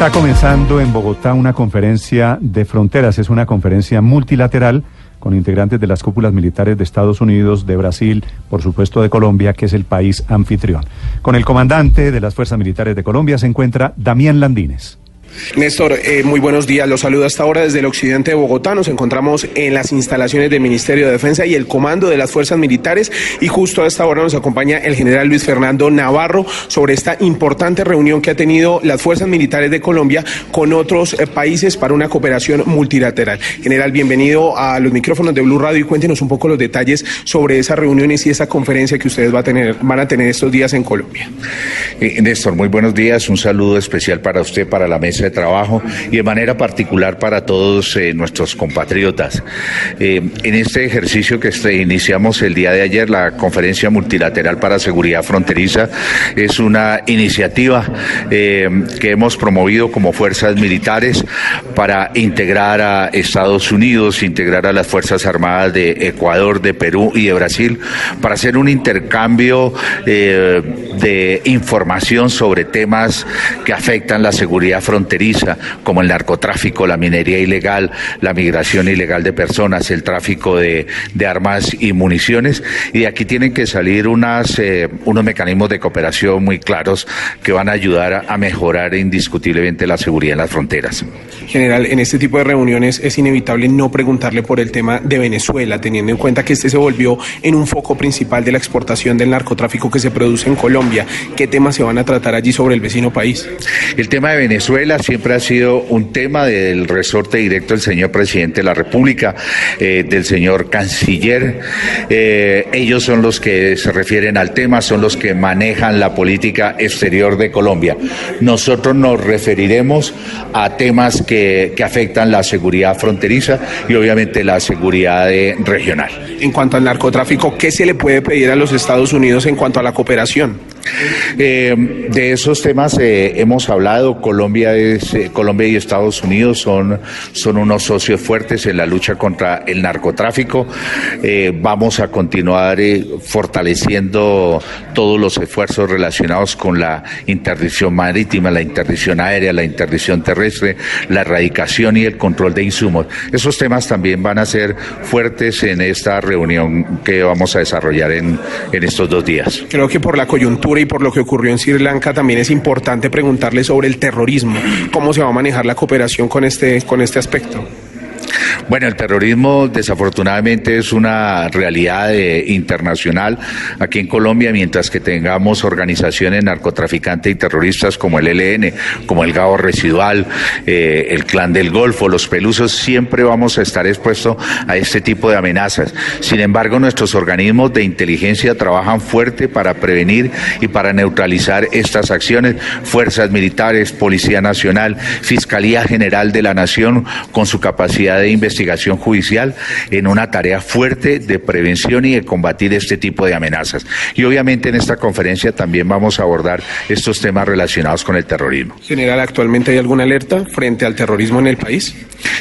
Está comenzando en Bogotá una conferencia de fronteras. Es una conferencia multilateral con integrantes de las cúpulas militares de Estados Unidos, de Brasil, por supuesto de Colombia, que es el país anfitrión. Con el comandante de las Fuerzas Militares de Colombia se encuentra Damián Landines. Néstor, eh, muy buenos días. Los saludo hasta ahora desde el occidente de Bogotá. Nos encontramos en las instalaciones del Ministerio de Defensa y el Comando de las Fuerzas Militares. Y justo a esta hora nos acompaña el general Luis Fernando Navarro sobre esta importante reunión que ha tenido las Fuerzas Militares de Colombia con otros eh, países para una cooperación multilateral. General, bienvenido a los micrófonos de Blue Radio y cuéntenos un poco los detalles sobre esas reuniones y esa conferencia que ustedes va a tener, van a tener estos días en Colombia. Eh, Néstor, muy buenos días. Un saludo especial para usted, para la mesa de trabajo y de manera particular para todos eh, nuestros compatriotas. Eh, en este ejercicio que este, iniciamos el día de ayer, la Conferencia Multilateral para Seguridad Fronteriza, es una iniciativa eh, que hemos promovido como fuerzas militares para integrar a Estados Unidos, integrar a las Fuerzas Armadas de Ecuador, de Perú y de Brasil, para hacer un intercambio de información sobre temas que afectan la seguridad fronteriza, como el narcotráfico, la minería ilegal, la migración ilegal de personas, el tráfico de, armas y municiones. Y de aquí tienen que salir eh, unos mecanismos de cooperación muy claros que van a ayudar a, a mejorar indiscutiblemente la seguridad en las fronteras. General, en este tipo de reuniones es inevitable no preguntarle por el tema de Venezuela, teniendo en cuenta que este se volvió en un foco principal de la exportación del narcotráfico que se produce en Colombia. ¿Qué temas se van a tratar allí sobre el vecino país? El tema de Venezuela siempre ha sido un tema del resorte directo del señor presidente de la República, eh, del señor canciller. Eh, ellos son los que se refieren al tema, son los que manejan la política exterior de Colombia. Nosotros nos referiremos a temas que, que afectan la seguridad fronteriza y obviamente la seguridad regional. En cuanto al narcotráfico, ¿qué se le puede pedir a los Estados Unidos en cuanto a la cooperación? Eh, de esos temas eh, hemos hablado. Colombia es eh, Colombia y Estados Unidos son son unos socios fuertes en la lucha contra el narcotráfico. Vamos a continuar fortaleciendo todos los esfuerzos relacionados con la interdicción marítima, la interdicción aérea, la interdicción terrestre, la erradicación y el control de insumos. Esos temas también van a ser fuertes en esta reunión que vamos a desarrollar en, en estos dos días. Creo que por la coyuntura y por lo que ocurrió en Sri Lanka, también es importante preguntarle sobre el terrorismo. ¿Cómo se va a manejar la cooperación con este, con este aspecto? Bueno, el terrorismo desafortunadamente es una realidad eh, internacional aquí en Colombia, mientras que tengamos organizaciones narcotraficantes y terroristas como el ELN, como el GAO Residual, eh, el Clan del Golfo, los Pelusos, siempre vamos a estar expuestos a este tipo de amenazas. Sin embargo, nuestros organismos de inteligencia trabajan fuerte para prevenir y para neutralizar estas acciones. Fuerzas militares, Policía Nacional, Fiscalía General de la Nación, con su capacidad de investigación judicial en una tarea fuerte de prevención y de combatir este tipo de amenazas. Y obviamente en esta conferencia también vamos a abordar estos temas relacionados con el terrorismo. General, ¿actualmente hay alguna alerta frente al terrorismo en el país?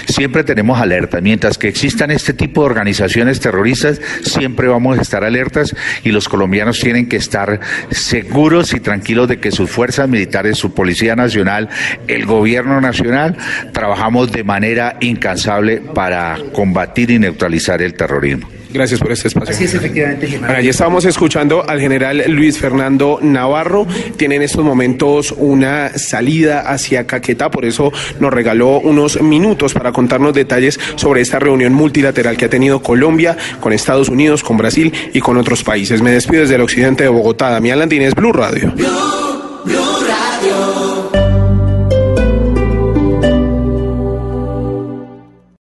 Siempre tenemos alerta. Mientras que existan este tipo de organizaciones terroristas, siempre vamos a estar alertas y los colombianos tienen que estar seguros y tranquilos de que sus fuerzas militares, su Policía Nacional, el Gobierno Nacional, trabajamos de manera incansable para combatir y neutralizar el terrorismo. Gracias por este espacio. Así es, efectivamente, general. Bueno, allí estábamos escuchando al general Luis Fernando Navarro. Tiene en estos momentos una salida hacia Caquetá, por eso nos regaló unos minutos para contarnos detalles sobre esta reunión multilateral que ha tenido Colombia con Estados Unidos, con Brasil y con otros países. Me despido desde el occidente de Bogotá. Damián Landines, Blue Radio.